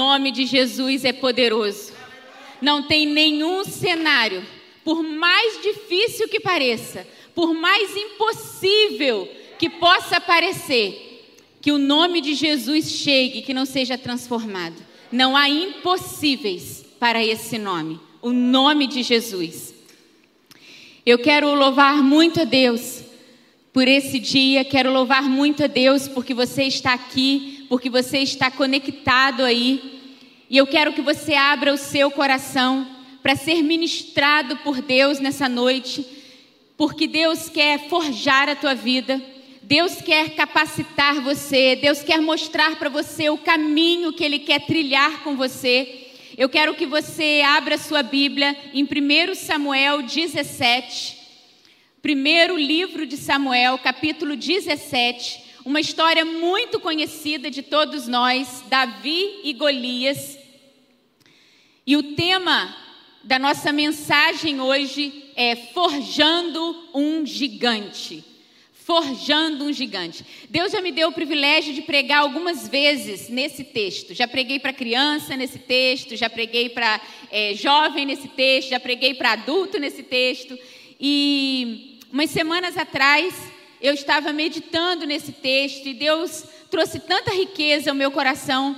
nome de Jesus é poderoso. Não tem nenhum cenário, por mais difícil que pareça, por mais impossível que possa parecer, que o nome de Jesus chegue, que não seja transformado. Não há impossíveis para esse nome, o nome de Jesus. Eu quero louvar muito a Deus por esse dia, quero louvar muito a Deus porque você está aqui, porque você está conectado aí. E eu quero que você abra o seu coração para ser ministrado por Deus nessa noite, porque Deus quer forjar a tua vida. Deus quer capacitar você, Deus quer mostrar para você o caminho que Ele quer trilhar com você. Eu quero que você abra sua Bíblia em 1 Samuel 17, primeiro livro de Samuel, capítulo 17, uma história muito conhecida de todos nós, Davi e Golias. E o tema da nossa mensagem hoje é Forjando um Gigante. Forjando um gigante. Deus já me deu o privilégio de pregar algumas vezes nesse texto. Já preguei para criança nesse texto, já preguei para é, jovem nesse texto, já preguei para adulto nesse texto. E umas semanas atrás eu estava meditando nesse texto e Deus trouxe tanta riqueza ao meu coração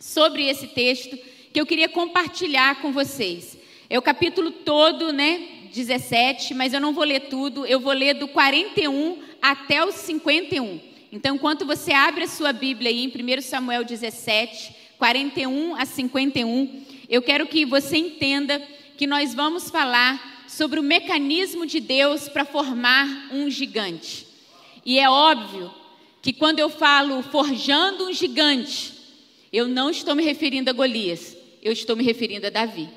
sobre esse texto que eu queria compartilhar com vocês. É o capítulo todo, né? 17, mas eu não vou ler tudo, eu vou ler do 41 até o 51. Então, enquanto você abre a sua Bíblia aí em 1 Samuel 17, 41 a 51, eu quero que você entenda que nós vamos falar sobre o mecanismo de Deus para formar um gigante. E é óbvio que quando eu falo forjando um gigante, eu não estou me referindo a Golias, eu estou me referindo a Davi.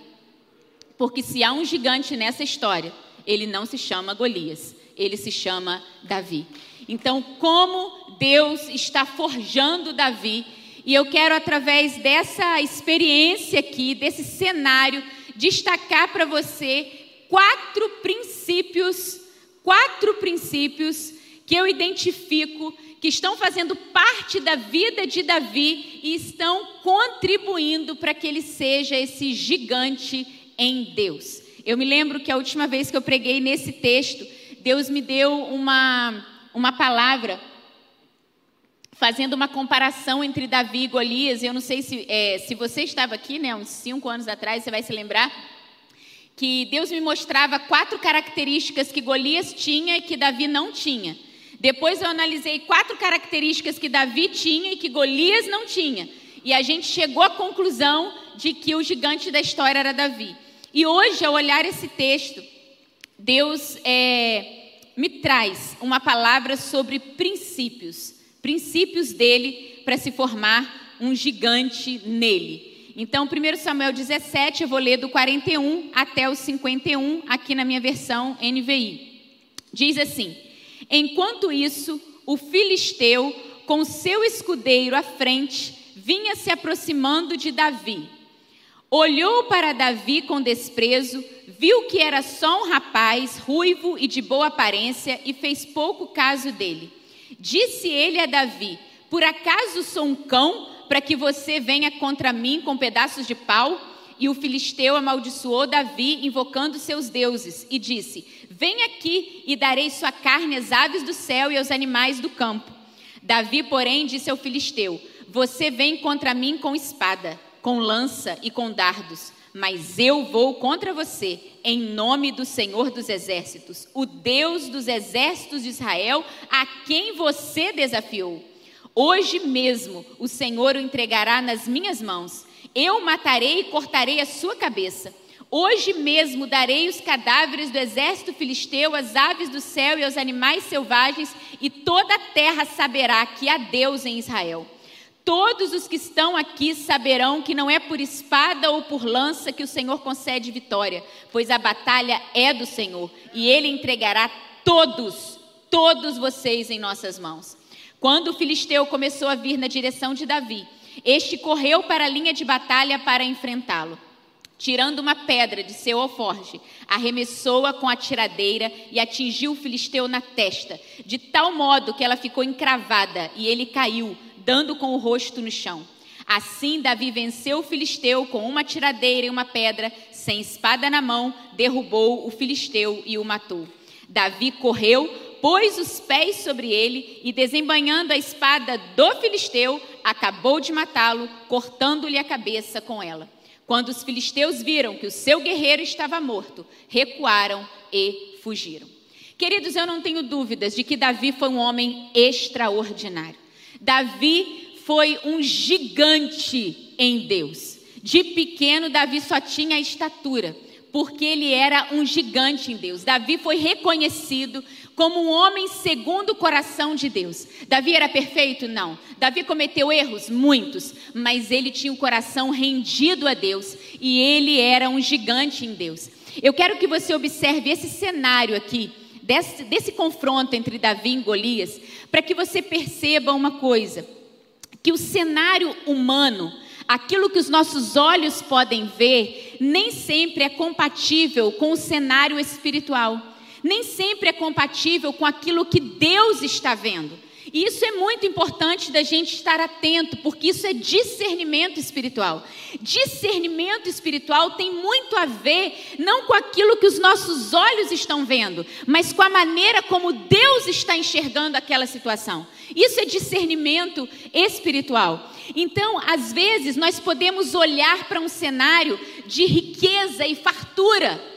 Porque se há um gigante nessa história, ele não se chama Golias, ele se chama Davi. Então, como Deus está forjando Davi, e eu quero, através dessa experiência aqui, desse cenário, destacar para você quatro princípios, quatro princípios que eu identifico que estão fazendo parte da vida de Davi e estão contribuindo para que ele seja esse gigante em Deus. Eu me lembro que a última vez que eu preguei nesse texto, Deus me deu uma, uma palavra fazendo uma comparação entre Davi e Golias. Eu não sei se, é, se você estava aqui, né, uns cinco anos atrás, você vai se lembrar que Deus me mostrava quatro características que Golias tinha e que Davi não tinha. Depois eu analisei quatro características que Davi tinha e que Golias não tinha. E a gente chegou à conclusão de que o gigante da história era Davi. E hoje, ao olhar esse texto, Deus é, me traz uma palavra sobre princípios, princípios dele para se formar um gigante nele. Então, 1 Samuel 17, eu vou ler do 41 até o 51, aqui na minha versão NVI. Diz assim: Enquanto isso, o filisteu, com seu escudeiro à frente, vinha se aproximando de Davi olhou para Davi com desprezo, viu que era só um rapaz ruivo e de boa aparência e fez pouco caso dele. Disse ele a Davi: Por acaso sou um cão para que você venha contra mim com pedaços de pau? E o filisteu amaldiçoou Davi, invocando seus deuses, e disse: Vem aqui e darei sua carne às aves do céu e aos animais do campo. Davi, porém, disse ao filisteu: Você vem contra mim com espada com lança e com dardos, mas eu vou contra você, em nome do Senhor dos Exércitos, o Deus dos exércitos de Israel, a quem você desafiou. Hoje mesmo o Senhor o entregará nas minhas mãos. Eu matarei e cortarei a sua cabeça. Hoje mesmo darei os cadáveres do exército filisteu às aves do céu e aos animais selvagens, e toda a terra saberá que há Deus em Israel. Todos os que estão aqui saberão que não é por espada ou por lança que o Senhor concede vitória, pois a batalha é do Senhor e ele entregará todos, todos vocês em nossas mãos. Quando o filisteu começou a vir na direção de Davi, este correu para a linha de batalha para enfrentá-lo. Tirando uma pedra de seu alforge, arremessou-a com a tiradeira e atingiu o filisteu na testa, de tal modo que ela ficou encravada e ele caiu, dando com o rosto no chão. Assim, Davi venceu o filisteu com uma tiradeira e uma pedra, sem espada na mão, derrubou o filisteu e o matou. Davi correu, pôs os pés sobre ele e, desembanhando a espada do filisteu, acabou de matá-lo, cortando-lhe a cabeça com ela. Quando os filisteus viram que o seu guerreiro estava morto, recuaram e fugiram. Queridos, eu não tenho dúvidas de que Davi foi um homem extraordinário. Davi foi um gigante em Deus. De pequeno, Davi só tinha estatura, porque ele era um gigante em Deus. Davi foi reconhecido como um homem segundo o coração de Deus. Davi era perfeito? Não. Davi cometeu erros? Muitos. Mas ele tinha o coração rendido a Deus e ele era um gigante em Deus. Eu quero que você observe esse cenário aqui, desse, desse confronto entre Davi e Golias, para que você perceba uma coisa: que o cenário humano, aquilo que os nossos olhos podem ver, nem sempre é compatível com o cenário espiritual nem sempre é compatível com aquilo que Deus está vendo. E isso é muito importante da gente estar atento, porque isso é discernimento espiritual. Discernimento espiritual tem muito a ver não com aquilo que os nossos olhos estão vendo, mas com a maneira como Deus está enxergando aquela situação. Isso é discernimento espiritual. Então, às vezes, nós podemos olhar para um cenário de riqueza e fartura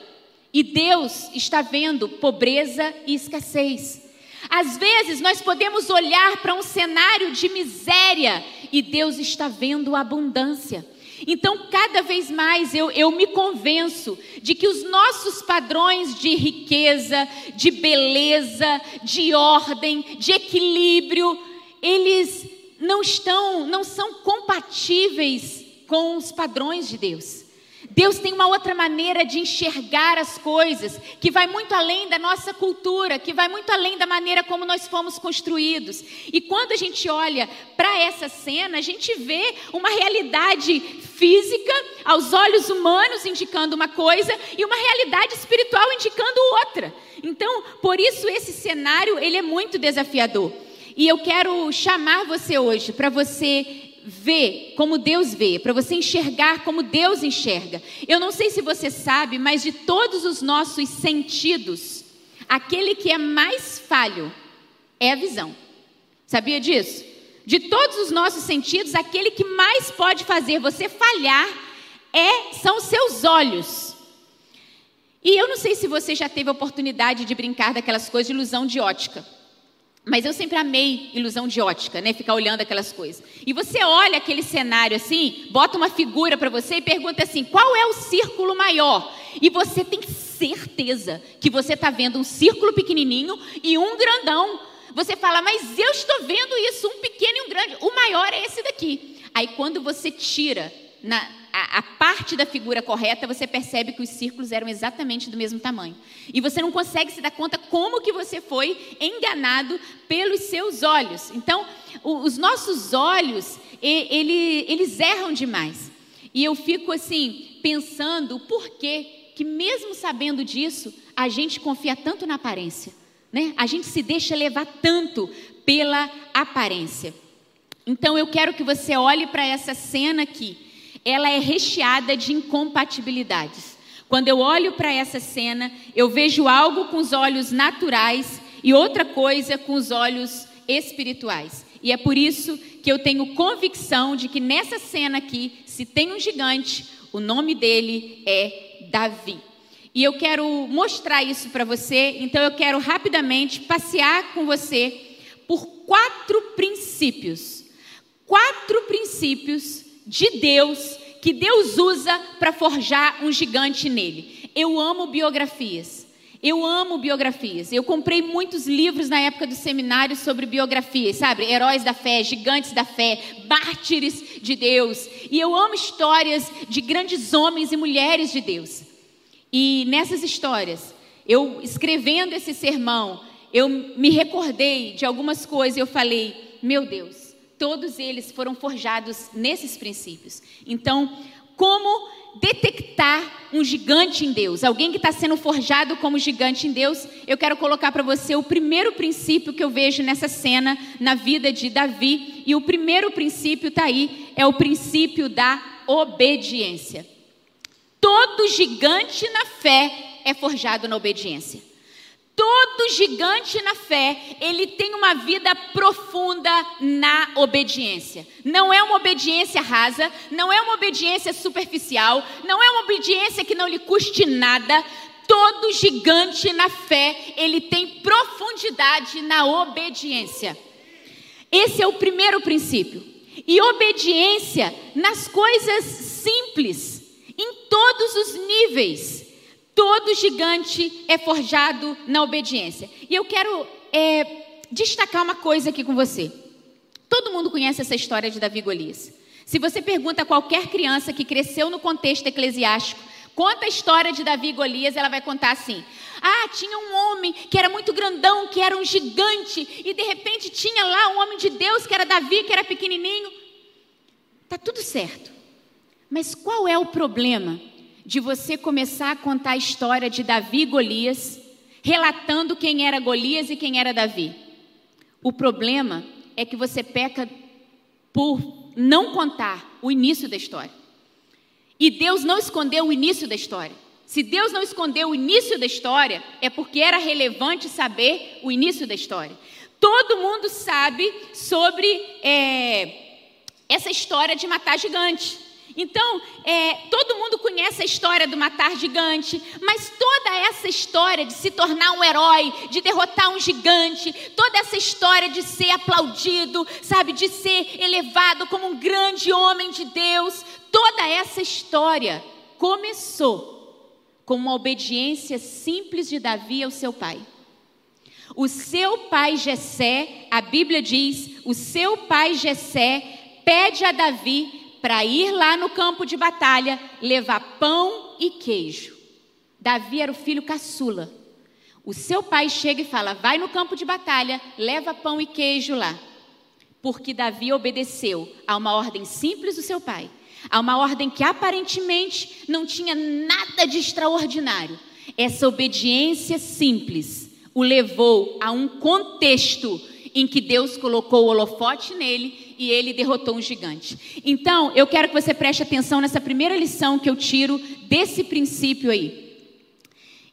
e Deus está vendo pobreza e escassez. Às vezes nós podemos olhar para um cenário de miséria e Deus está vendo abundância. Então, cada vez mais eu, eu me convenço de que os nossos padrões de riqueza, de beleza, de ordem, de equilíbrio, eles não estão, não são compatíveis com os padrões de Deus. Deus tem uma outra maneira de enxergar as coisas, que vai muito além da nossa cultura, que vai muito além da maneira como nós fomos construídos. E quando a gente olha para essa cena, a gente vê uma realidade física, aos olhos humanos indicando uma coisa, e uma realidade espiritual indicando outra. Então, por isso esse cenário, ele é muito desafiador. E eu quero chamar você hoje para você ver como Deus vê, para você enxergar como Deus enxerga. Eu não sei se você sabe, mas de todos os nossos sentidos, aquele que é mais falho é a visão. Sabia disso? De todos os nossos sentidos, aquele que mais pode fazer você falhar é são seus olhos. E eu não sei se você já teve a oportunidade de brincar daquelas coisas de ilusão de ótica. Mas eu sempre amei ilusão de ótica, né? Ficar olhando aquelas coisas. E você olha aquele cenário assim, bota uma figura para você e pergunta assim: qual é o círculo maior? E você tem certeza que você está vendo um círculo pequenininho e um grandão. Você fala, mas eu estou vendo isso, um pequeno e um grande. O maior é esse daqui. Aí quando você tira na, a, a, parte da figura correta, você percebe que os círculos eram exatamente do mesmo tamanho. E você não consegue se dar conta como que você foi enganado pelos seus olhos. Então, o, os nossos olhos, ele, eles erram demais. E eu fico assim, pensando por que, que mesmo sabendo disso, a gente confia tanto na aparência. Né? A gente se deixa levar tanto pela aparência. Então eu quero que você olhe para essa cena aqui ela é recheada de incompatibilidades. Quando eu olho para essa cena, eu vejo algo com os olhos naturais e outra coisa com os olhos espirituais. E é por isso que eu tenho convicção de que nessa cena aqui, se tem um gigante, o nome dele é Davi. E eu quero mostrar isso para você, então eu quero rapidamente passear com você por quatro princípios. Quatro princípios de Deus que Deus usa para forjar um gigante nele. Eu amo biografias. Eu amo biografias. Eu comprei muitos livros na época do seminário sobre biografias, sabe? Heróis da fé, gigantes da fé, mártires de Deus. E eu amo histórias de grandes homens e mulheres de Deus. E nessas histórias, eu escrevendo esse sermão, eu me recordei de algumas coisas e eu falei: meu Deus, Todos eles foram forjados nesses princípios. Então, como detectar um gigante em Deus? Alguém que está sendo forjado como gigante em Deus? Eu quero colocar para você o primeiro princípio que eu vejo nessa cena na vida de Davi. E o primeiro princípio está aí, é o princípio da obediência. Todo gigante na fé é forjado na obediência. Todo gigante na fé, ele tem uma vida profunda na obediência. Não é uma obediência rasa, não é uma obediência superficial, não é uma obediência que não lhe custe nada. Todo gigante na fé, ele tem profundidade na obediência. Esse é o primeiro princípio. E obediência nas coisas simples, em todos os níveis. Todo gigante é forjado na obediência. E eu quero é, destacar uma coisa aqui com você. Todo mundo conhece essa história de Davi Golias. Se você pergunta a qualquer criança que cresceu no contexto eclesiástico, conta a história de Davi e Golias, ela vai contar assim: Ah, tinha um homem que era muito grandão, que era um gigante, e de repente tinha lá um homem de Deus que era Davi, que era pequenininho. Tá tudo certo. Mas qual é o problema de você começar a contar a história de Davi e Golias, relatando quem era Golias e quem era Davi. O problema é que você peca por não contar o início da história. E Deus não escondeu o início da história. Se Deus não escondeu o início da história, é porque era relevante saber o início da história. Todo mundo sabe sobre é, essa história de matar gigante. Então, é, todo mundo conhece a história do matar gigante, mas toda essa história de se tornar um herói, de derrotar um gigante, toda essa história de ser aplaudido, sabe, de ser elevado como um grande homem de Deus, toda essa história começou com uma obediência simples de Davi ao seu pai. O seu pai Jessé, a Bíblia diz, o seu pai Jessé pede a Davi para ir lá no campo de batalha levar pão e queijo. Davi era o filho caçula. O seu pai chega e fala: vai no campo de batalha, leva pão e queijo lá. Porque Davi obedeceu a uma ordem simples do seu pai, a uma ordem que aparentemente não tinha nada de extraordinário. Essa obediência simples o levou a um contexto em que Deus colocou o holofote nele e ele derrotou um gigante. Então, eu quero que você preste atenção nessa primeira lição que eu tiro desse princípio aí.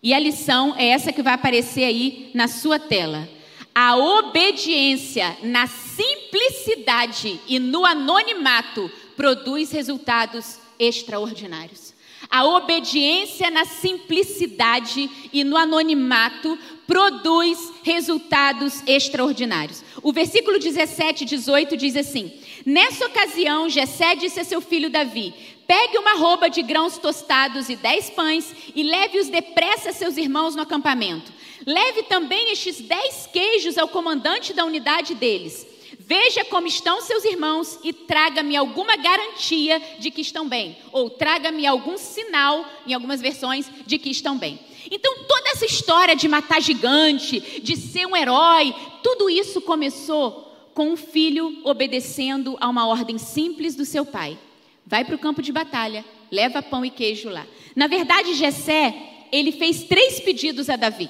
E a lição é essa que vai aparecer aí na sua tela. A obediência na simplicidade e no anonimato produz resultados extraordinários. A obediência na simplicidade e no anonimato produz resultados extraordinários. O versículo 17 e 18 diz assim: Nessa ocasião, Jessé disse a seu filho Davi: Pegue uma roupa de grãos tostados e dez pães e leve-os depressa a seus irmãos no acampamento. Leve também estes dez queijos ao comandante da unidade deles. Veja como estão seus irmãos e traga-me alguma garantia de que estão bem, ou traga-me algum sinal, em algumas versões, de que estão bem. Então, toda essa história de matar gigante, de ser um herói, tudo isso começou com um filho obedecendo a uma ordem simples do seu pai. Vai para o campo de batalha, leva pão e queijo lá. Na verdade, Jessé, ele fez três pedidos a Davi.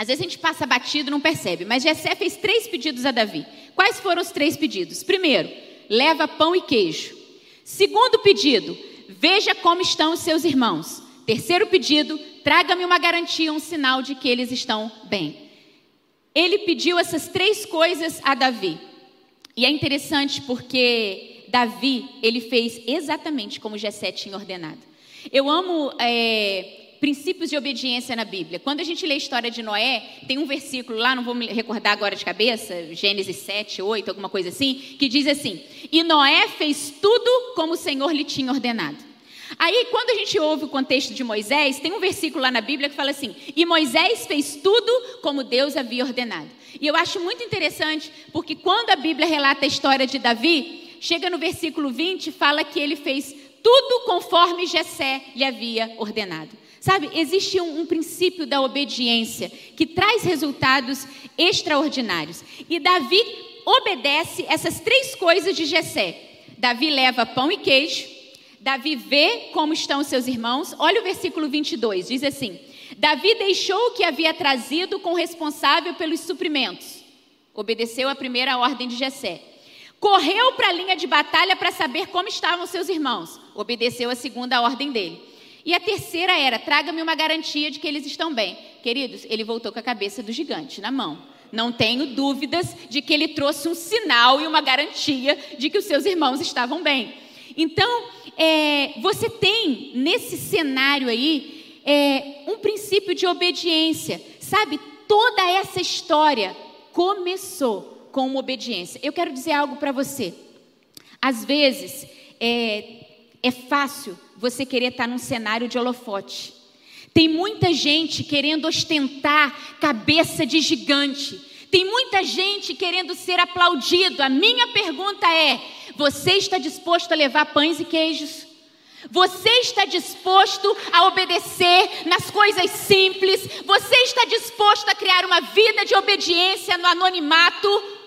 Às vezes a gente passa batido e não percebe, mas Jessé fez três pedidos a Davi. Quais foram os três pedidos? Primeiro, leva pão e queijo. Segundo pedido, veja como estão os seus irmãos. Terceiro pedido, traga-me uma garantia, um sinal de que eles estão bem. Ele pediu essas três coisas a Davi. E é interessante porque Davi, ele fez exatamente como Jessé tinha ordenado. Eu amo é, princípios de obediência na Bíblia. Quando a gente lê a história de Noé, tem um versículo lá, não vou me recordar agora de cabeça, Gênesis 7, 8, alguma coisa assim, que diz assim: E Noé fez tudo como o Senhor lhe tinha ordenado. Aí, quando a gente ouve o contexto de Moisés, tem um versículo lá na Bíblia que fala assim: E Moisés fez tudo como Deus havia ordenado. E eu acho muito interessante, porque quando a Bíblia relata a história de Davi, chega no versículo 20 e fala que ele fez tudo conforme Jessé lhe havia ordenado. Sabe, existe um, um, princípio da obediência que traz resultados extraordinários. E Davi obedece essas três coisas de Jessé. Davi leva pão e queijo, Davi vê como estão seus irmãos. Olha o versículo 22, diz assim: Davi deixou o que havia trazido com o responsável pelos suprimentos. Obedeceu a primeira ordem de Jessé. Correu para a linha de batalha para saber como estavam seus irmãos. Obedeceu a segunda ordem dele. E a terceira era: traga-me uma garantia de que eles estão bem. Queridos, ele voltou com a cabeça do gigante na mão. Não tenho dúvidas de que ele trouxe um sinal e uma garantia de que os seus irmãos estavam bem. Então, é, você tem nesse cenário aí é, um princípio de obediência. Sabe, toda essa história começou com uma obediência. Eu quero dizer algo para você. Às vezes, é, é fácil você querer estar num cenário de holofote. Tem muita gente querendo ostentar cabeça de gigante. Tem muita gente querendo ser aplaudido. A minha pergunta é: você está disposto a levar pães e queijos? Você está disposto a obedecer nas coisas simples? Você está disposto a criar uma vida de obediência no anonimato?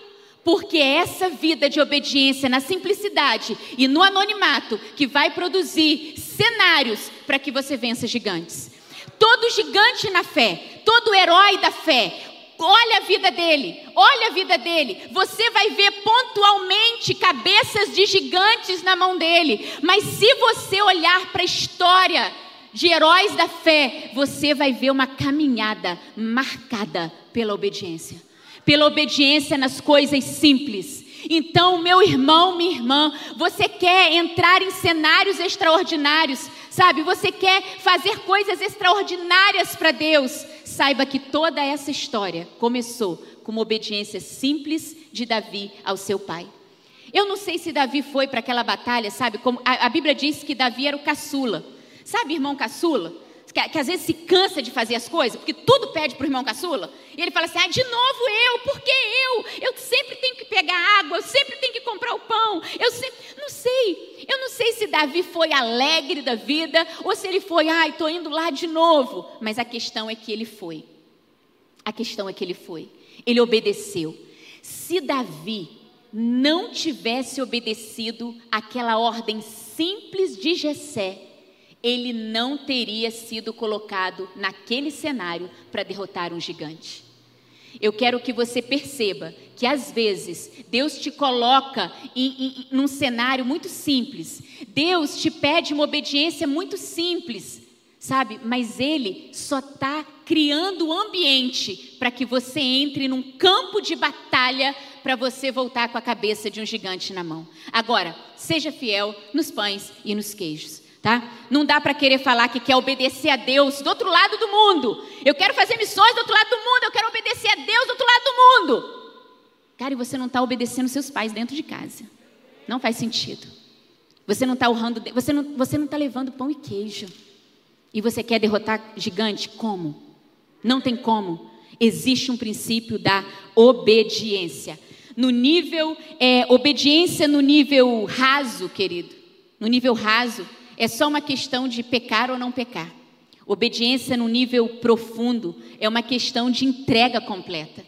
Porque é essa vida de obediência na simplicidade e no anonimato que vai produzir cenários para que você vença gigantes. Todo gigante na fé, todo herói da fé, olha a vida dele, olha a vida dele. Você vai ver pontualmente cabeças de gigantes na mão dele. Mas se você olhar para a história de heróis da fé, você vai ver uma caminhada marcada pela obediência pela obediência nas coisas simples. Então, meu irmão, minha irmã, você quer entrar em cenários extraordinários, sabe? Você quer fazer coisas extraordinárias para Deus. Saiba que toda essa história começou com uma obediência simples de Davi ao seu pai. Eu não sei se Davi foi para aquela batalha, sabe? Como a, a Bíblia diz que Davi era o caçula. Sabe, irmão caçula? Que, que, às vezes se cansa de fazer as coisas, porque tudo pede para o irmão caçula, e ele fala assim: ah, de novo eu, por que eu? Eu sempre tenho que pegar água, eu sempre tenho que comprar o pão, eu sempre. Não sei, eu não sei se Davi foi alegre da vida, ou se ele foi, ai, estou indo lá de novo, mas a questão é que ele foi. A questão é que ele foi, ele obedeceu. Se Davi não tivesse obedecido aquela ordem simples de Jessé, ele não teria sido colocado naquele cenário para derrotar um gigante. Eu quero que você perceba que às vezes Deus te coloca em, em, num cenário muito simples. Deus te pede uma obediência muito simples, sabe? Mas Ele só está criando o ambiente para que você entre num campo de batalha para você voltar com a cabeça de um gigante na mão. Agora, seja fiel nos pães e nos queijos tá? Não dá para querer falar que quer obedecer a Deus do outro lado do mundo. Eu quero fazer missões do outro lado do mundo, eu quero obedecer a Deus do outro lado do mundo. Cara, e você não está obedecendo seus pais dentro de casa. Não faz sentido. Você não está honrando, você não, você não está levando pão e queijo. E você quer derrotar gigante? Como? Não tem como. Existe um princípio da obediência. No nível, é, obediência no nível raso, querido. No nível raso, é só uma questão de pecar ou não pecar. Obediência no nível profundo é uma questão de entrega completa.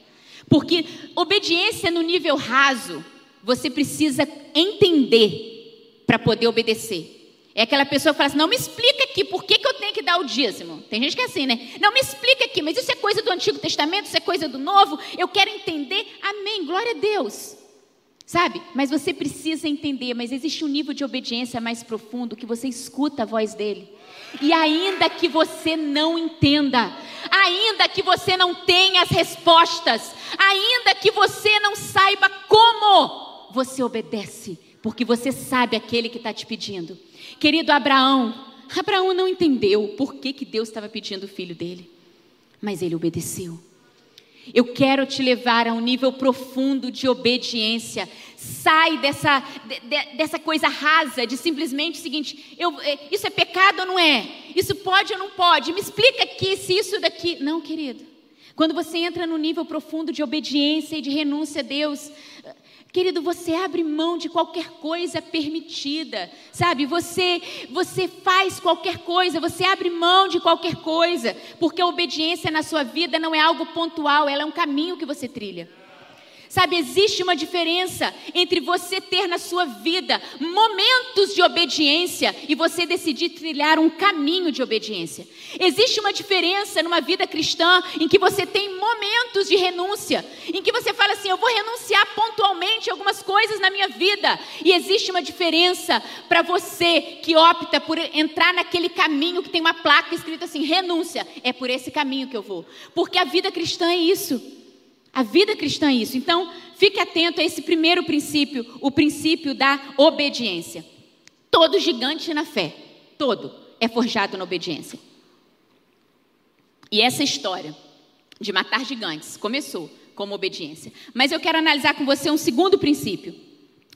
Porque obediência no nível raso, você precisa entender para poder obedecer. É aquela pessoa que fala assim: não me explica aqui por que, que eu tenho que dar o dízimo. Tem gente que é assim, né? Não me explica aqui, mas isso é coisa do Antigo Testamento, isso é coisa do Novo. Eu quero entender. Amém. Glória a Deus. Sabe? Mas você precisa entender, mas existe um nível de obediência mais profundo que você escuta a voz dele. E ainda que você não entenda, ainda que você não tenha as respostas, ainda que você não saiba como, você obedece, porque você sabe aquele que está te pedindo. Querido Abraão, Abraão não entendeu por que, que Deus estava pedindo o filho dele, mas ele obedeceu. Eu quero te levar a um nível profundo de obediência. Sai dessa, de, dessa coisa rasa de simplesmente o seguinte: eu, é, isso é pecado ou não é? Isso pode ou não pode? Me explica aqui se isso daqui. Não, querido. Quando você entra no nível profundo de obediência e de renúncia a Deus, Querido, você abre mão de qualquer coisa permitida, sabe? Você, você faz qualquer coisa, você abre mão de qualquer coisa, porque a obediência na sua vida não é algo pontual, ela é um caminho que você trilha. Sabe, existe uma diferença entre você ter na sua vida momentos de obediência e você decidir trilhar um caminho de obediência. Existe uma diferença numa vida cristã em que você tem momentos de renúncia, em que você fala assim: eu vou renunciar pontualmente algumas coisas na minha vida. E existe uma diferença para você que opta por entrar naquele caminho que tem uma placa escrita assim: renúncia. É por esse caminho que eu vou. Porque a vida cristã é isso. A vida cristã é isso. Então, fique atento a esse primeiro princípio, o princípio da obediência. Todo gigante na fé, todo, é forjado na obediência. E essa história de matar gigantes começou como obediência. Mas eu quero analisar com você um segundo princípio.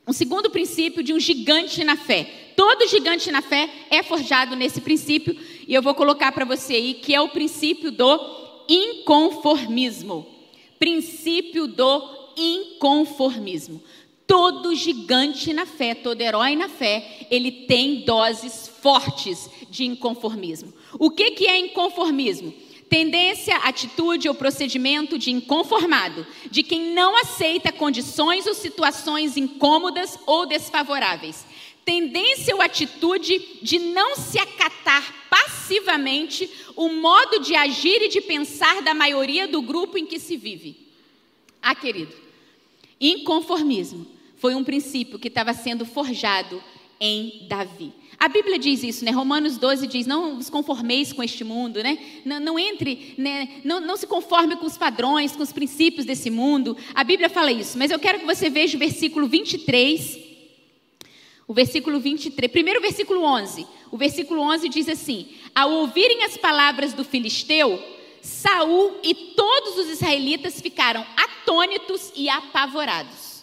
Um segundo princípio de um gigante na fé. Todo gigante na fé é forjado nesse princípio, e eu vou colocar para você aí que é o princípio do inconformismo princípio do inconformismo. Todo gigante na fé, todo herói na fé, ele tem doses fortes de inconformismo. O que, que é inconformismo? Tendência, atitude ou procedimento de inconformado, de quem não aceita condições ou situações incômodas ou desfavoráveis. Tendência ou atitude de não se acatar passivamente o modo de agir e de pensar da maioria do grupo em que se vive. Ah, querido, inconformismo foi um princípio que estava sendo forjado em Davi. A Bíblia diz isso, né? Romanos 12 diz: Não vos conformeis com este mundo, né? Não, não entre, né? Não, não se conforme com os padrões, com os princípios desse mundo. A Bíblia fala isso, mas eu quero que você veja o versículo 23 o versículo 23, primeiro versículo 11. O versículo 11 diz assim: Ao ouvirem as palavras do filisteu, Saul e todos os israelitas ficaram atônitos e apavorados.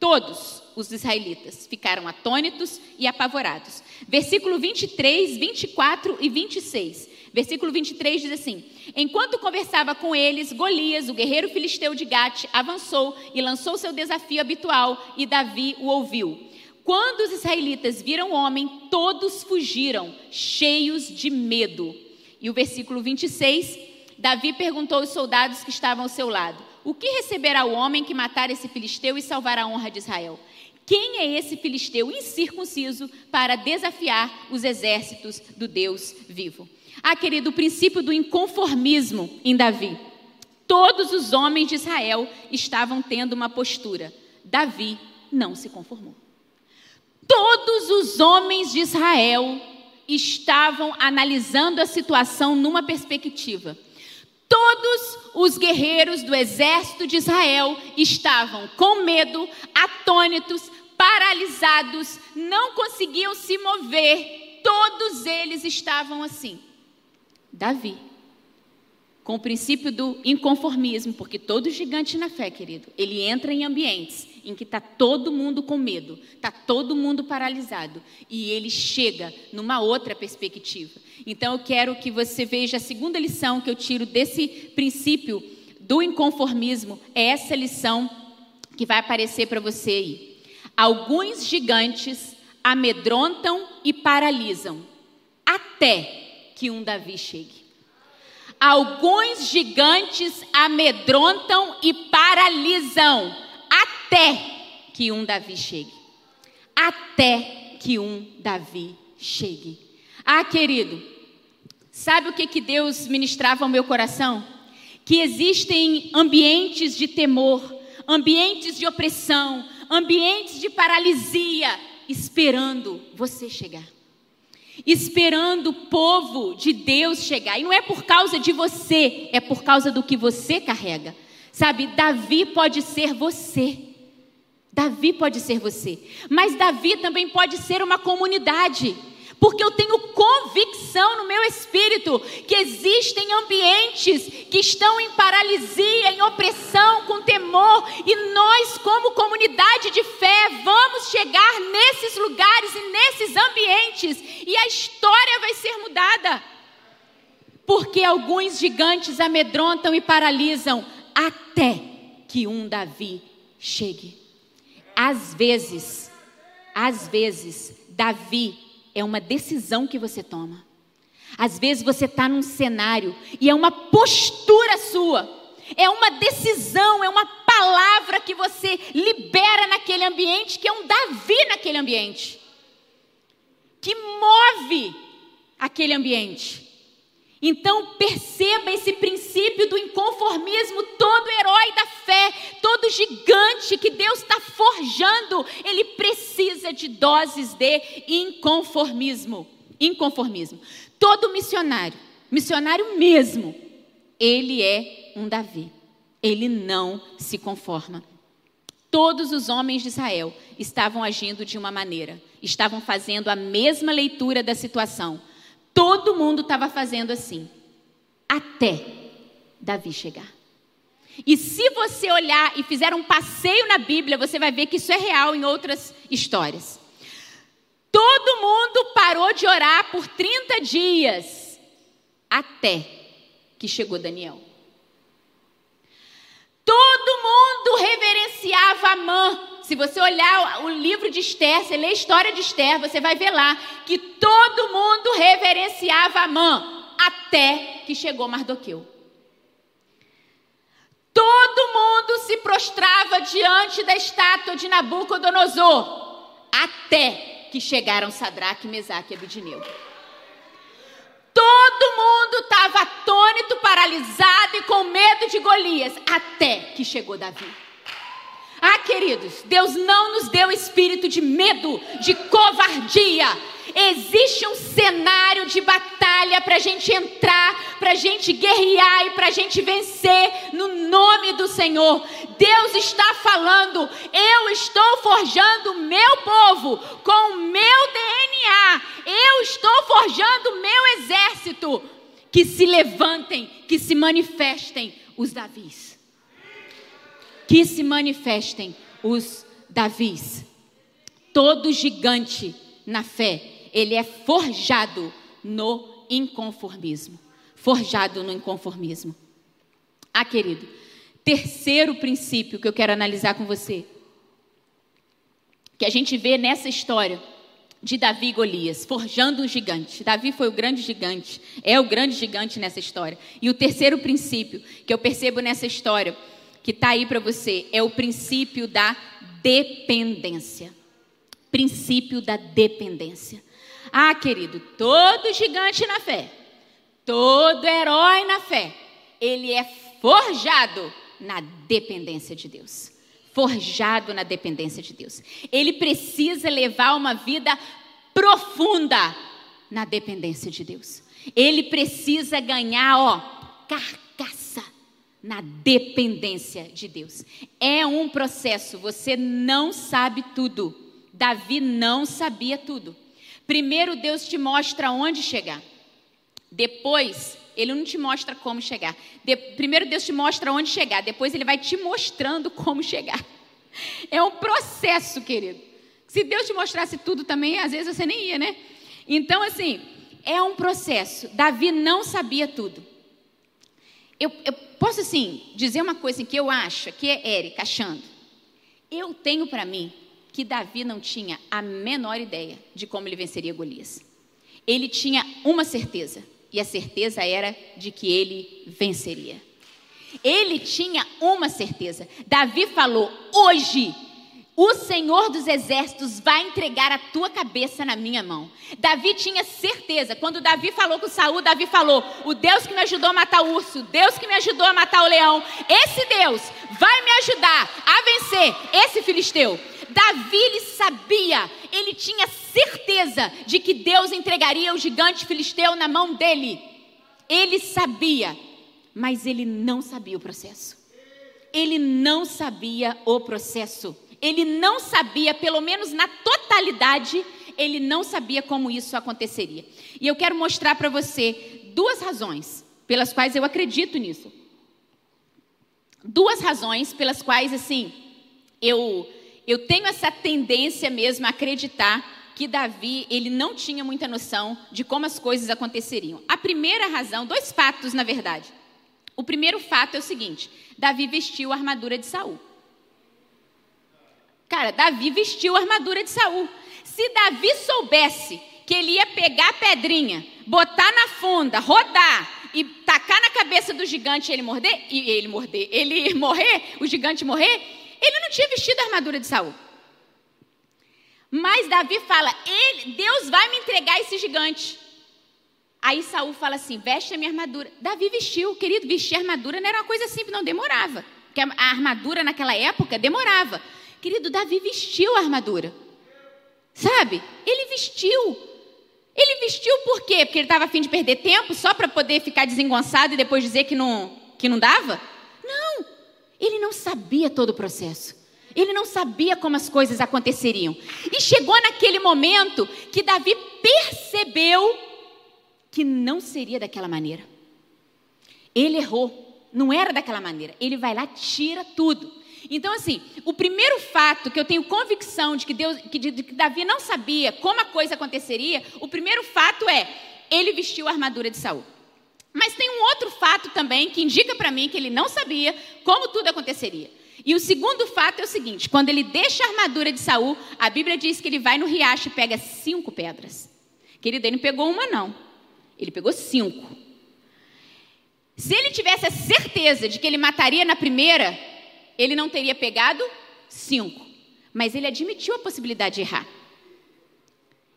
Todos os israelitas ficaram atônitos e apavorados. Versículo 23, 24 e 26. Versículo 23 diz assim: Enquanto conversava com eles, Golias, o guerreiro filisteu de Gate, avançou e lançou seu desafio habitual, e Davi o ouviu. Quando os israelitas viram o homem, todos fugiram, cheios de medo. E o versículo 26, Davi perguntou aos soldados que estavam ao seu lado: O que receberá o homem que matar esse filisteu e salvar a honra de Israel? Quem é esse filisteu incircunciso para desafiar os exércitos do Deus vivo? Ah, querido, o princípio do inconformismo em Davi. Todos os homens de Israel estavam tendo uma postura. Davi não se conformou. Todos os homens de Israel estavam analisando a situação numa perspectiva. Todos os guerreiros do exército de Israel estavam com medo, atônitos, paralisados, não conseguiam se mover. Todos eles estavam assim. Davi com o princípio do inconformismo, porque todo gigante na fé, querido, ele entra em ambientes em que está todo mundo com medo, está todo mundo paralisado, e ele chega numa outra perspectiva. Então eu quero que você veja a segunda lição que eu tiro desse princípio do inconformismo, é essa lição que vai aparecer para você aí. Alguns gigantes amedrontam e paralisam, até que um Davi chegue. Alguns gigantes amedrontam e paralisam até que um Davi chegue. Até que um Davi chegue. Ah, querido, sabe o que, que Deus ministrava ao meu coração? Que existem ambientes de temor, ambientes de opressão, ambientes de paralisia, esperando você chegar esperando o povo de Deus chegar. E não é por causa de você, é por causa do que você carrega. Sabe, Davi pode ser você. Davi pode ser você. Mas Davi também pode ser uma comunidade. Porque eu tenho convicção no meu espírito que existem ambientes que estão em paralisia, em opressão, com temor, e nós, como comunidade de fé, vamos chegar nesses lugares e nesses ambientes, e a história vai ser mudada. Porque alguns gigantes amedrontam e paralisam até que um Davi chegue. Às vezes, às vezes, Davi é uma decisão que você toma. Às vezes você está num cenário e é uma postura sua, é uma decisão, é uma palavra que você libera naquele ambiente, que é um Davi naquele ambiente, que move aquele ambiente. Então perceba esse princípio do inconformismo. Todo herói da fé, todo gigante que Deus está forjando, ele precisa de doses de inconformismo. Inconformismo. Todo missionário, missionário mesmo, ele é um Davi. Ele não se conforma. Todos os homens de Israel estavam agindo de uma maneira, estavam fazendo a mesma leitura da situação Todo mundo estava fazendo assim, até Davi chegar. E se você olhar e fizer um passeio na Bíblia, você vai ver que isso é real em outras histórias. Todo mundo parou de orar por 30 dias, até que chegou Daniel. Todo mundo reverenciava Amã, se você olhar o livro de Esther, você lê a história de Esther, você vai ver lá que todo mundo reverenciava Amã, até que chegou Mardoqueu. Todo mundo se prostrava diante da estátua de Nabucodonosor, até que chegaram Sadraque, Mesaque e Abidineu. Todo mundo estava atônito, paralisado e com medo de Golias, até que chegou Davi. Ah, queridos, Deus não nos deu espírito de medo, de covardia. Existe um cenário de batalha para a gente entrar, para a gente guerrear e para a gente vencer no nome do Senhor. Deus está falando, eu estou forjando o meu povo com o meu DNA, eu estou forjando o meu exército. Que se levantem, que se manifestem os Davis que se manifestem os Davis. Todo gigante na fé, ele é forjado no inconformismo. Forjado no inconformismo. Ah, querido, terceiro princípio que eu quero analisar com você, que a gente vê nessa história de Davi e Golias, forjando um gigante. Davi foi o grande gigante, é o grande gigante nessa história. E o terceiro princípio que eu percebo nessa história que está aí para você é o princípio da dependência. Princípio da dependência. Ah, querido, todo gigante na fé, todo herói na fé, ele é forjado na dependência de Deus. Forjado na dependência de Deus. Ele precisa levar uma vida profunda na dependência de Deus. Ele precisa ganhar, ó, carcaça na dependência de Deus. É um processo, você não sabe tudo. Davi não sabia tudo. Primeiro Deus te mostra onde chegar. Depois, ele não te mostra como chegar. De, primeiro Deus te mostra onde chegar, depois ele vai te mostrando como chegar. É um processo, querido. Se Deus te mostrasse tudo também, às vezes você nem ia, né? Então, assim, é um processo. Davi não sabia tudo. Eu, eu posso, assim, dizer uma coisa que eu acho, que é Érica achando. Eu tenho para mim que Davi não tinha a menor ideia de como ele venceria Golias. Ele tinha uma certeza, e a certeza era de que ele venceria. Ele tinha uma certeza. Davi falou: hoje o Senhor dos exércitos vai entregar a tua cabeça na minha mão. Davi tinha certeza. Quando Davi falou com Saul, Davi falou: "O Deus que me ajudou a matar o urso, o Deus que me ajudou a matar o leão, esse Deus vai me ajudar a vencer esse filisteu." Davi ele sabia, ele tinha certeza de que Deus entregaria o gigante filisteu na mão dele. Ele sabia, mas ele não sabia o processo. Ele não sabia o processo ele não sabia, pelo menos na totalidade, ele não sabia como isso aconteceria. E eu quero mostrar para você duas razões pelas quais eu acredito nisso. Duas razões pelas quais, assim, eu, eu tenho essa tendência mesmo a acreditar que Davi, ele não tinha muita noção de como as coisas aconteceriam. A primeira razão, dois fatos, na verdade. O primeiro fato é o seguinte: Davi vestiu a armadura de Saul. Cara, Davi vestiu a armadura de Saul. Se Davi soubesse que ele ia pegar a pedrinha, botar na funda, rodar e tacar na cabeça do gigante e ele morder, e ele morder, ele morrer, o gigante morrer, ele não tinha vestido a armadura de Saul. Mas Davi fala: Deus vai me entregar esse gigante. Aí Saul fala assim: veste a minha armadura. Davi vestiu, querido, vestir a armadura não era uma coisa simples, não demorava. Porque a armadura naquela época demorava. Querido, Davi vestiu a armadura. Sabe? Ele vestiu. Ele vestiu por quê? Porque ele estava afim de perder tempo só para poder ficar desengonçado e depois dizer que não, que não dava? Não. Ele não sabia todo o processo. Ele não sabia como as coisas aconteceriam. E chegou naquele momento que Davi percebeu que não seria daquela maneira. Ele errou. Não era daquela maneira. Ele vai lá, tira tudo. Então, assim, o primeiro fato que eu tenho convicção de que, Deus, que, de, de que Davi não sabia como a coisa aconteceria, o primeiro fato é ele vestiu a armadura de Saul. Mas tem um outro fato também que indica para mim que ele não sabia como tudo aconteceria. E o segundo fato é o seguinte: quando ele deixa a armadura de Saul, a Bíblia diz que ele vai no riacho e pega cinco pedras. Querido, ele não pegou uma, não. Ele pegou cinco. Se ele tivesse a certeza de que ele mataria na primeira, ele não teria pegado cinco. Mas ele admitiu a possibilidade de errar.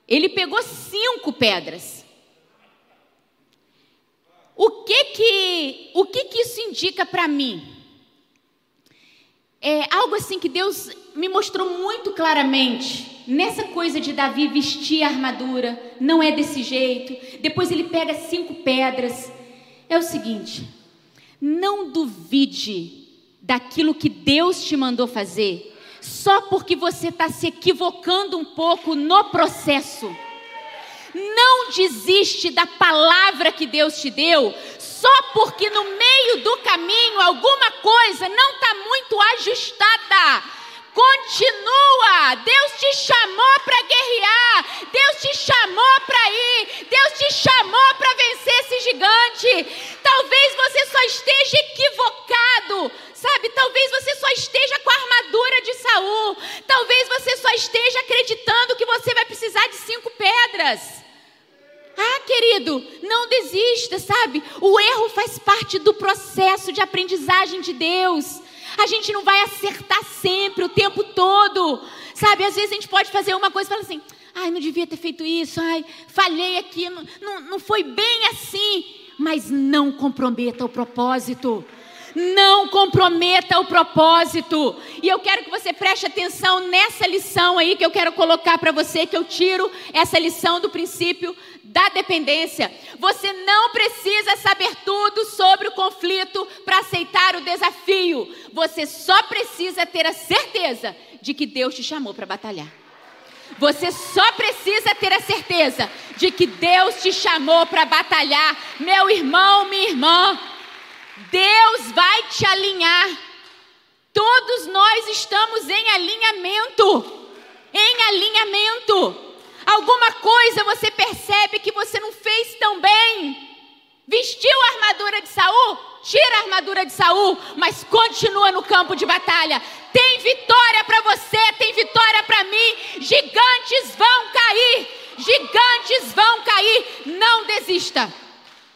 Ele pegou cinco pedras. O que que, o que, que isso indica para mim? é algo assim que Deus me mostrou muito claramente. Nessa coisa de Davi vestir a armadura, não é desse jeito. Depois ele pega cinco pedras. É o seguinte: não duvide daquilo que Deus te mandou fazer, só porque você está se equivocando um pouco no processo. Não desiste da palavra que Deus te deu, só porque no meio do caminho alguma coisa não está muito ajustada. Continua. Deus te chamou para guerrear. Deus te chamou para ir. Deus te chamou para vencer esse gigante. Talvez você só esteja equivocado. Sabe, talvez você só esteja com a armadura de Saul. Talvez você só esteja acreditando que você vai precisar de cinco pedras. Ah, querido, não desista, sabe? O erro faz parte do processo de aprendizagem de Deus. A gente não vai acertar sempre, o tempo todo. Sabe, às vezes a gente pode fazer uma coisa e falar assim: ai, não devia ter feito isso, ai, falhei aqui, não, não, não foi bem assim. Mas não comprometa o propósito. Não comprometa o propósito. E eu quero que você preste atenção nessa lição aí que eu quero colocar para você, que eu tiro essa lição do princípio da dependência. Você não precisa saber tudo sobre o conflito para aceitar o desafio. Você só precisa ter a certeza de que Deus te chamou para batalhar. Você só precisa ter a certeza de que Deus te chamou para batalhar, meu irmão, minha irmã. Deus vai te alinhar. Todos nós estamos em alinhamento. Em alinhamento. Alguma coisa você percebe que você não fez tão bem. Vestiu a armadura de Saul? Tira a armadura de Saul, mas continua no campo de batalha. Tem vitória para você, tem vitória para mim. Gigantes vão cair. Gigantes vão cair. Não desista.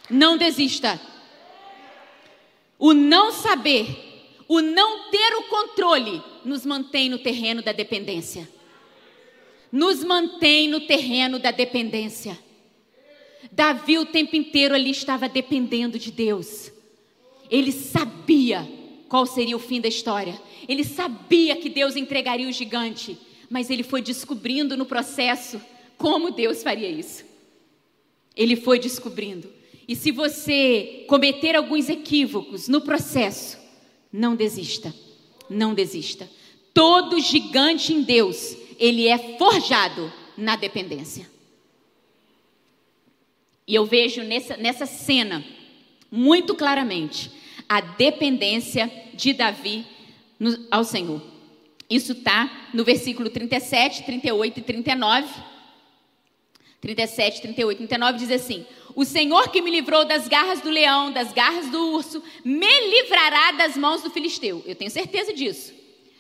Não desista. O não saber, o não ter o controle, nos mantém no terreno da dependência nos mantém no terreno da dependência. Davi o tempo inteiro ali estava dependendo de Deus. Ele sabia qual seria o fim da história. Ele sabia que Deus entregaria o gigante, mas ele foi descobrindo no processo como Deus faria isso. Ele foi descobrindo. E se você cometer alguns equívocos no processo, não desista. Não desista. Todo gigante em Deus ele é forjado na dependência. E eu vejo nessa, nessa cena, muito claramente, a dependência de Davi no, ao Senhor. Isso está no versículo 37, 38 e 39. 37, 38 e 39 diz assim: O Senhor que me livrou das garras do leão, das garras do urso, me livrará das mãos do filisteu. Eu tenho certeza disso.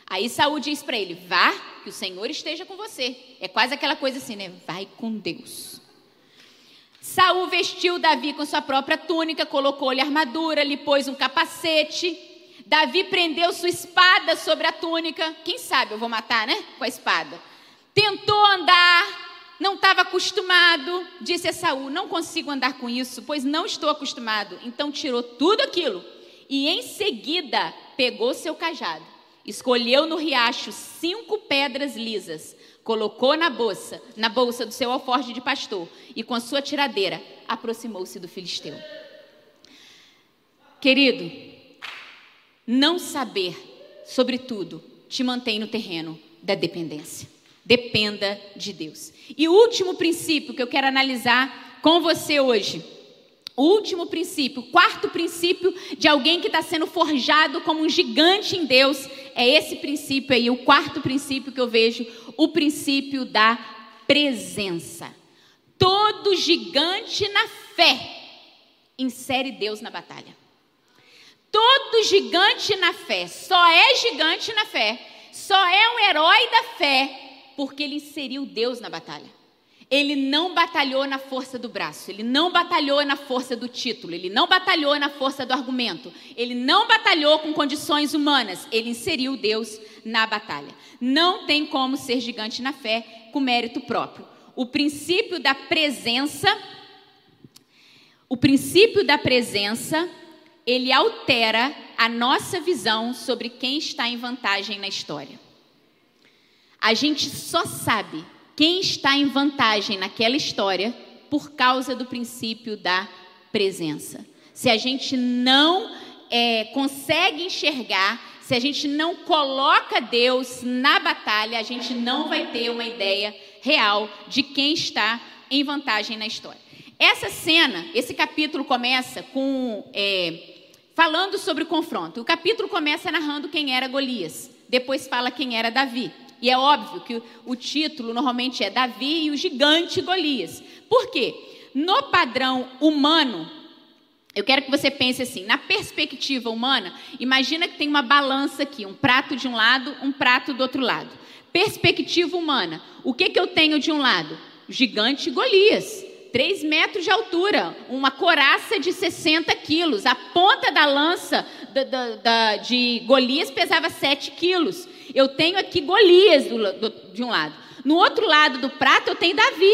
Aí Saul diz para ele: Vá, que o Senhor esteja com você. É quase aquela coisa assim, né? Vai com Deus. Saul vestiu Davi com sua própria túnica, colocou-lhe armadura, lhe pôs um capacete. Davi prendeu sua espada sobre a túnica. Quem sabe eu vou matar, né? Com a espada. Tentou andar, não estava acostumado. Disse a Saul: Não consigo andar com isso, pois não estou acostumado. Então tirou tudo aquilo e em seguida pegou seu cajado, escolheu no riacho cinco pedras lisas, colocou na bolsa, na bolsa do seu alforje de pastor e com a sua tiradeira aproximou-se do filisteu. Querido, não saber sobre tudo te mantém no terreno da dependência. Dependa de Deus. E o último princípio que eu quero analisar com você hoje, o último princípio, o quarto princípio de alguém que está sendo forjado como um gigante em Deus, é esse princípio aí, o quarto princípio que eu vejo, o princípio da presença. Todo gigante na fé insere Deus na batalha. Todo gigante na fé só é gigante na fé, só é um herói da fé porque ele inseriu Deus na batalha. Ele não batalhou na força do braço, ele não batalhou na força do título, ele não batalhou na força do argumento, ele não batalhou com condições humanas, ele inseriu Deus na batalha. Não tem como ser gigante na fé com mérito próprio. O princípio da presença, o princípio da presença ele altera a nossa visão sobre quem está em vantagem na história. A gente só sabe quem está em vantagem naquela história por causa do princípio da presença. Se a gente não é, consegue enxergar, se a gente não coloca Deus na batalha, a gente não vai ter uma ideia real de quem está em vantagem na história. Essa cena, esse capítulo começa com é, falando sobre o confronto. O capítulo começa narrando quem era Golias, depois fala quem era Davi. E é óbvio que o título normalmente é Davi e o gigante Golias. Por quê? No padrão humano, eu quero que você pense assim, na perspectiva humana, imagina que tem uma balança aqui, um prato de um lado, um prato do outro lado. Perspectiva humana, o que, que eu tenho de um lado? Gigante Golias. 3 metros de altura, uma coraça de 60 quilos. A ponta da lança da, da, da, de Golias pesava 7 quilos. Eu tenho aqui Golias do, do, de um lado. No outro lado do prato eu tenho Davi,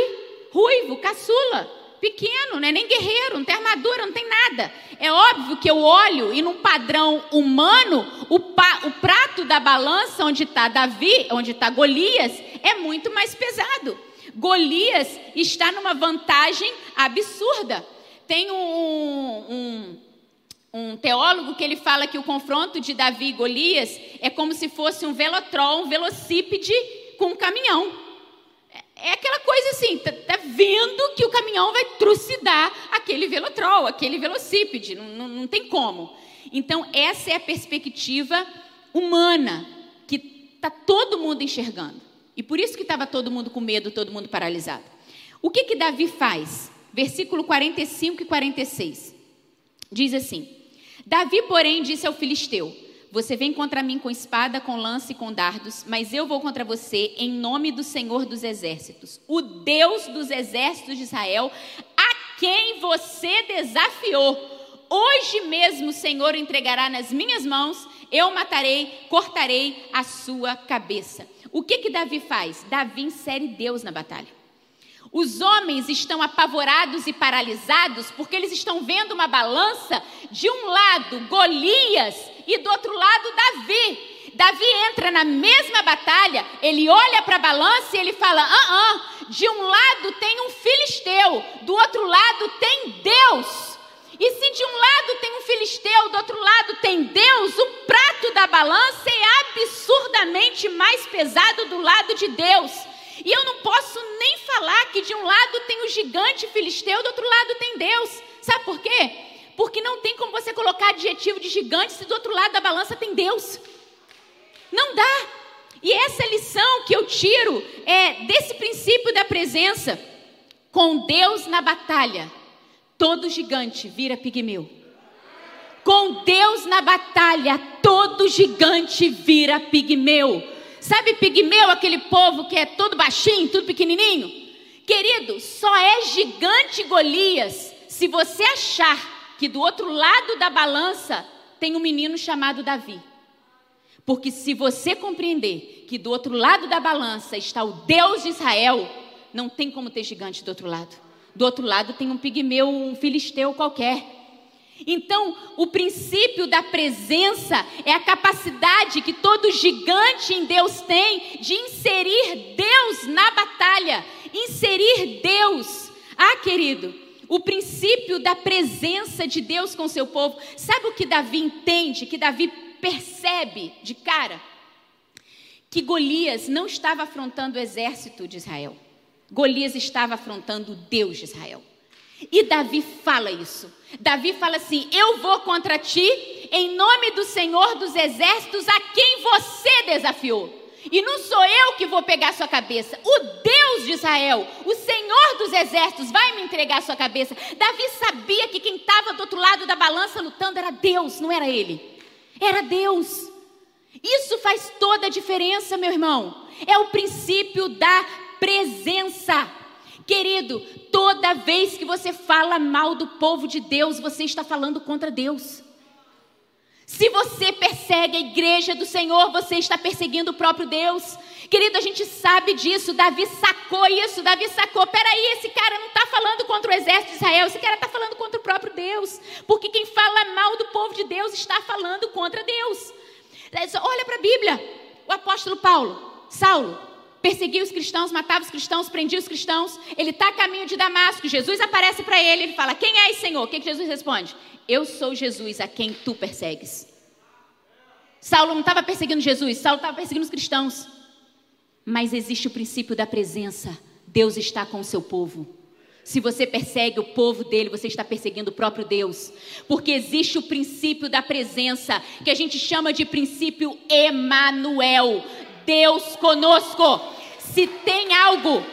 ruivo, caçula, pequeno, não é nem guerreiro, não tem armadura, não tem nada. É óbvio que eu olho e num padrão humano, o, pa, o prato da balança onde está Davi, onde está Golias, é muito mais pesado. Golias está numa vantagem absurda. Tem um, um, um, teólogo que ele fala que o confronto de Davi e Golias é como se fosse um velotrol, um velocípede com um caminhão. É, aquela coisa assim, tá, tá, vendo que o caminhão vai trucidar aquele velotrol, aquele velocípede, não, não, não tem como. Então, essa é a perspectiva humana que está todo mundo enxergando. E por isso que estava todo mundo com medo, todo mundo paralisado. O que que Davi faz? Versículo 45 e 46. Diz assim: Davi, porém, disse ao filisteu: Você vem contra mim com espada, com lança e com dardos, mas eu vou contra você em nome do Senhor dos exércitos, o Deus dos exércitos de Israel, a quem você desafiou. Hoje mesmo o Senhor entregará nas minhas mãos, eu matarei, cortarei a sua cabeça. O que que Davi faz? Davi insere Deus na batalha. Os homens estão apavorados e paralisados porque eles estão vendo uma balança de um lado Golias e do outro lado Davi. Davi entra na mesma batalha, ele olha para a balança e ele fala: ah, ah, de um lado tem um filisteu, do outro lado tem Deus. E se de um lado tem um filisteu, do outro lado tem Deus, o prato da balança é absurdamente mais pesado do lado de Deus. E eu não posso nem falar que de um lado tem o gigante filisteu, do outro lado tem Deus. Sabe por quê? Porque não tem como você colocar adjetivo de gigante se do outro lado da balança tem Deus. Não dá. E essa lição que eu tiro é desse princípio da presença com Deus na batalha todo gigante vira pigmeu. Com Deus na batalha, todo gigante vira pigmeu. Sabe pigmeu, aquele povo que é todo baixinho, tudo pequenininho? Querido, só é gigante Golias se você achar que do outro lado da balança tem um menino chamado Davi. Porque se você compreender que do outro lado da balança está o Deus de Israel, não tem como ter gigante do outro lado. Do outro lado tem um pigmeu, um filisteu qualquer. Então, o princípio da presença é a capacidade que todo gigante em Deus tem de inserir Deus na batalha, inserir Deus. Ah, querido, o princípio da presença de Deus com seu povo. Sabe o que Davi entende, que Davi percebe de cara? Que Golias não estava afrontando o exército de Israel. Golias estava afrontando o Deus de Israel. E Davi fala isso. Davi fala assim: Eu vou contra ti em nome do Senhor dos exércitos a quem você desafiou. E não sou eu que vou pegar sua cabeça. O Deus de Israel, o Senhor dos exércitos, vai me entregar sua cabeça. Davi sabia que quem estava do outro lado da balança lutando era Deus, não era ele. Era Deus. Isso faz toda a diferença, meu irmão. É o princípio da presença. Querido, toda vez que você fala mal do povo de Deus, você está falando contra Deus. Se você persegue a igreja do Senhor, você está perseguindo o próprio Deus. Querido, a gente sabe disso. Davi sacou isso. Davi sacou. Peraí, esse cara não está falando contra o exército de Israel. Esse cara está falando contra o próprio Deus. Porque quem fala mal do povo de Deus está falando contra Deus. Olha para a Bíblia. O apóstolo Paulo, Saulo, perseguia os cristãos, matava os cristãos, prendia os cristãos. Ele está a caminho de Damasco. Jesus aparece para ele. Ele fala: Quem és, Senhor? O que, que Jesus responde? Eu sou Jesus a quem tu persegues. Saulo não estava perseguindo Jesus, Saulo estava perseguindo os cristãos. Mas existe o princípio da presença. Deus está com o seu povo. Se você persegue o povo dele, você está perseguindo o próprio Deus. Porque existe o princípio da presença, que a gente chama de princípio Emanuel. Deus conosco. Se tem algo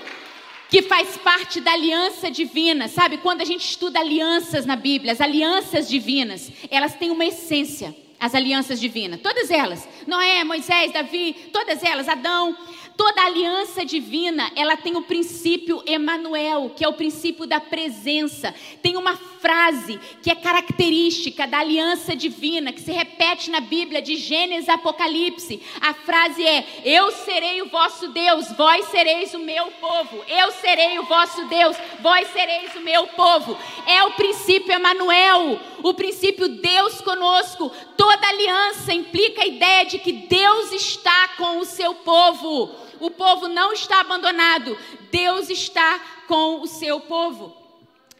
que faz parte da aliança divina, sabe? Quando a gente estuda alianças na Bíblia, as alianças divinas, elas têm uma essência, as alianças divinas, todas elas. Noé, Moisés, Davi, todas elas, Adão, Toda aliança divina, ela tem o princípio Emanuel, que é o princípio da presença. Tem uma frase que é característica da aliança divina, que se repete na Bíblia de Gênesis Apocalipse. A frase é: Eu serei o vosso Deus, vós sereis o meu povo. Eu serei o vosso Deus, vós sereis o meu povo. É o princípio Emanuel, o princípio Deus conosco. Toda aliança implica a ideia de que Deus está com o seu povo. O povo não está abandonado. Deus está com o seu povo.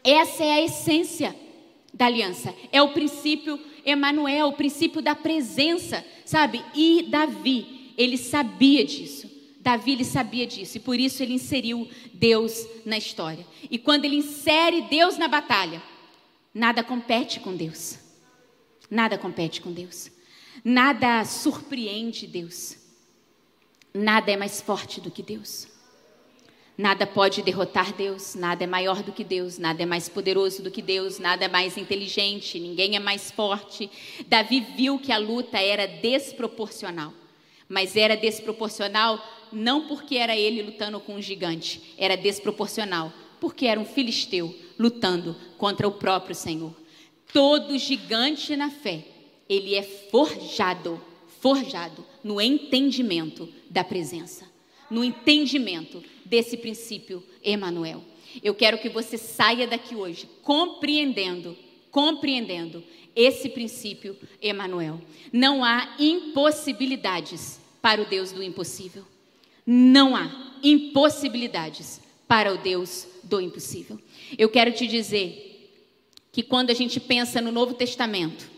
Essa é a essência da aliança. É o princípio Emanuel, o princípio da presença, sabe? E Davi, ele sabia disso. Davi ele sabia disso e por isso ele inseriu Deus na história. E quando ele insere Deus na batalha, nada compete com Deus. Nada compete com Deus. Nada surpreende Deus. Nada é mais forte do que Deus. Nada pode derrotar Deus, nada é maior do que Deus, nada é mais poderoso do que Deus, nada é mais inteligente, ninguém é mais forte. Davi viu que a luta era desproporcional, mas era desproporcional não porque era ele lutando com um gigante, era desproporcional porque era um filisteu lutando contra o próprio Senhor. Todo gigante na fé, ele é forjado forjado no entendimento da presença, no entendimento desse princípio Emanuel. Eu quero que você saia daqui hoje compreendendo, compreendendo esse princípio Emanuel. Não há impossibilidades para o Deus do impossível. Não há impossibilidades para o Deus do impossível. Eu quero te dizer que quando a gente pensa no Novo Testamento,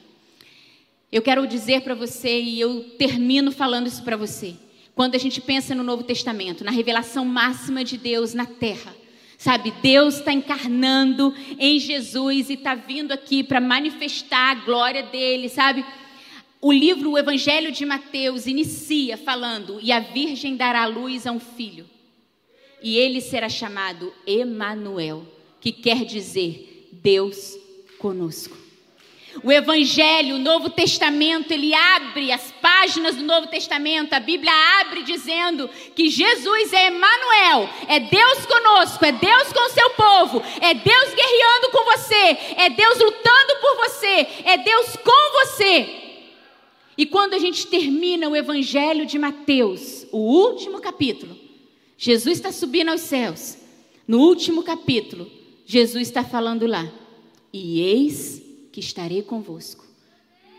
eu quero dizer para você, e eu termino falando isso para você. Quando a gente pensa no Novo Testamento, na revelação máxima de Deus na terra, sabe? Deus está encarnando em Jesus e está vindo aqui para manifestar a glória dele, sabe? O livro, o Evangelho de Mateus, inicia falando: E a Virgem dará luz a um filho, e ele será chamado Emanuel, que quer dizer Deus conosco. O Evangelho, o Novo Testamento, ele abre as páginas do Novo Testamento, a Bíblia abre dizendo que Jesus é Emmanuel, é Deus conosco, é Deus com o seu povo, é Deus guerreando com você, é Deus lutando por você, é Deus com você. E quando a gente termina o Evangelho de Mateus, o último capítulo, Jesus está subindo aos céus. No último capítulo, Jesus está falando lá: E eis que estarei convosco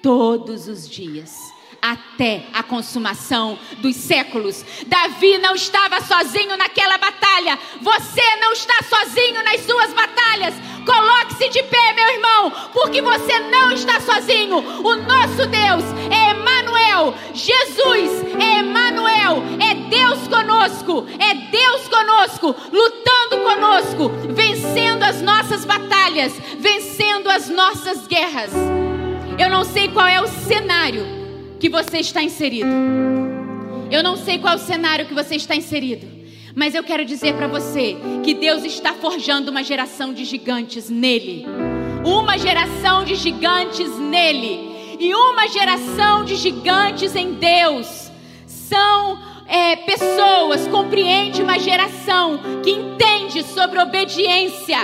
todos os dias, até a consumação dos séculos. Davi não estava sozinho naquela batalha. Você não está sozinho nas suas batalhas. Coloque-se de pé, meu irmão, porque você não está sozinho. O nosso Deus é Emanuel. Jesus é Emanuel. É Deus conosco. É Deus conosco, lutando conosco, vencendo as nossas batalhas, vencendo as nossas guerras. Eu não sei qual é o cenário que você está inserido. Eu não sei qual é o cenário que você está inserido. Mas eu quero dizer para você que Deus está forjando uma geração de gigantes nele. Uma geração de gigantes nele. E uma geração de gigantes em Deus. São é, pessoas, compreende uma geração que entende sobre obediência,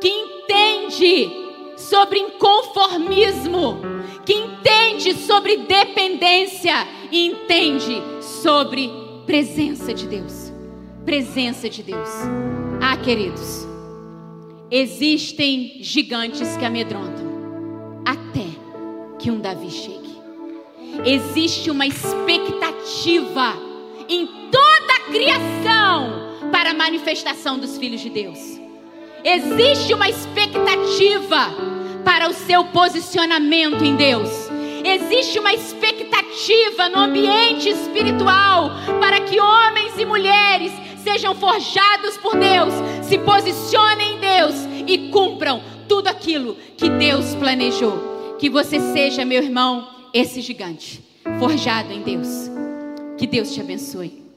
que entende sobre inconformismo, que entende sobre dependência e entende sobre Presença de Deus. Presença de Deus. Ah, queridos, existem gigantes que amedrontam até que um Davi chegue. Existe uma expectativa em toda a criação para a manifestação dos filhos de Deus. Existe uma expectativa para o seu posicionamento em Deus. Existe uma expectativa no ambiente espiritual para que homens e mulheres sejam forjados por Deus, se posicionem em Deus e cumpram tudo aquilo que Deus planejou. Que você seja, meu irmão, esse gigante, forjado em Deus. Que Deus te abençoe.